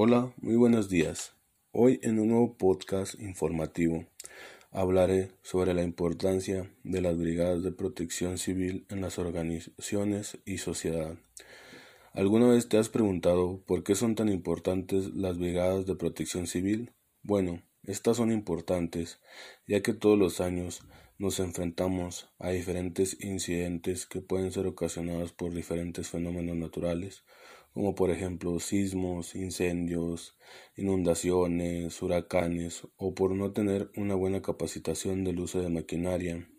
Hola, muy buenos días. Hoy en un nuevo podcast informativo hablaré sobre la importancia de las brigadas de protección civil en las organizaciones y sociedad. ¿Alguna vez te has preguntado por qué son tan importantes las brigadas de protección civil? Bueno, estas son importantes ya que todos los años nos enfrentamos a diferentes incidentes que pueden ser ocasionados por diferentes fenómenos naturales como por ejemplo sismos, incendios, inundaciones, huracanes o por no tener una buena capacitación del uso de maquinaria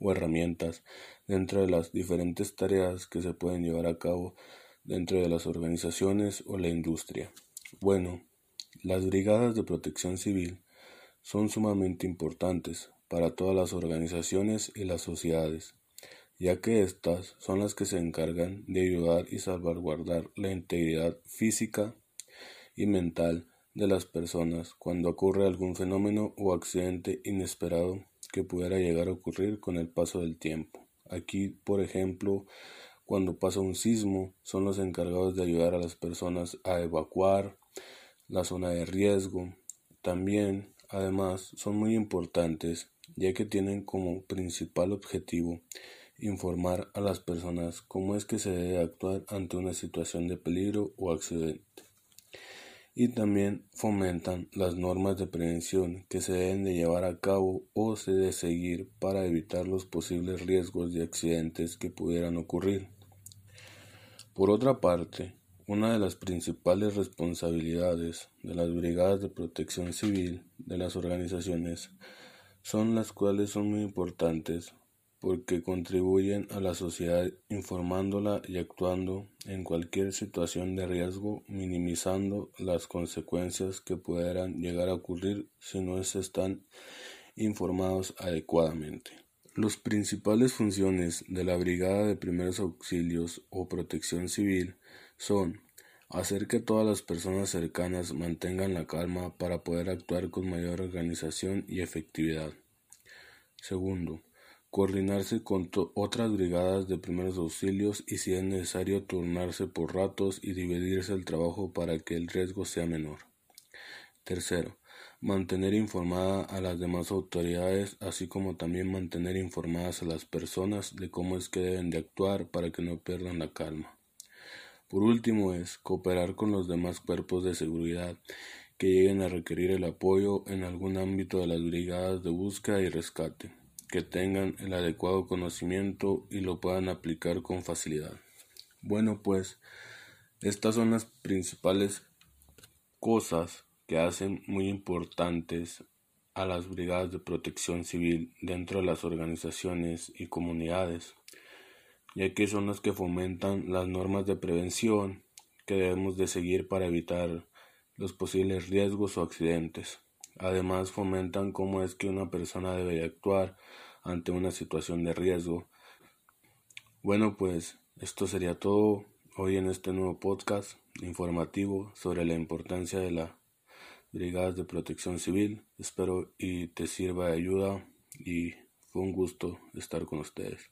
o herramientas dentro de las diferentes tareas que se pueden llevar a cabo dentro de las organizaciones o la industria. Bueno, las brigadas de protección civil son sumamente importantes para todas las organizaciones y las sociedades ya que éstas son las que se encargan de ayudar y salvaguardar la integridad física y mental de las personas cuando ocurre algún fenómeno o accidente inesperado que pudiera llegar a ocurrir con el paso del tiempo. Aquí, por ejemplo, cuando pasa un sismo, son los encargados de ayudar a las personas a evacuar la zona de riesgo. También, además, son muy importantes ya que tienen como principal objetivo informar a las personas cómo es que se debe actuar ante una situación de peligro o accidente. Y también fomentan las normas de prevención que se deben de llevar a cabo o se debe seguir para evitar los posibles riesgos de accidentes que pudieran ocurrir. Por otra parte, una de las principales responsabilidades de las brigadas de protección civil de las organizaciones son las cuales son muy importantes porque contribuyen a la sociedad informándola y actuando en cualquier situación de riesgo, minimizando las consecuencias que pudieran llegar a ocurrir si no se están informados adecuadamente. Las principales funciones de la Brigada de Primeros Auxilios o Protección Civil son hacer que todas las personas cercanas mantengan la calma para poder actuar con mayor organización y efectividad. Segundo, coordinarse con otras brigadas de primeros auxilios y si es necesario turnarse por ratos y dividirse el trabajo para que el riesgo sea menor. Tercero, mantener informada a las demás autoridades, así como también mantener informadas a las personas de cómo es que deben de actuar para que no pierdan la calma. Por último es cooperar con los demás cuerpos de seguridad que lleguen a requerir el apoyo en algún ámbito de las brigadas de búsqueda y rescate que tengan el adecuado conocimiento y lo puedan aplicar con facilidad. Bueno, pues estas son las principales cosas que hacen muy importantes a las brigadas de protección civil dentro de las organizaciones y comunidades, ya que son las que fomentan las normas de prevención que debemos de seguir para evitar los posibles riesgos o accidentes. Además fomentan cómo es que una persona debe actuar ante una situación de riesgo. Bueno, pues esto sería todo hoy en este nuevo podcast informativo sobre la importancia de las brigadas de protección civil. Espero y te sirva de ayuda y fue un gusto estar con ustedes.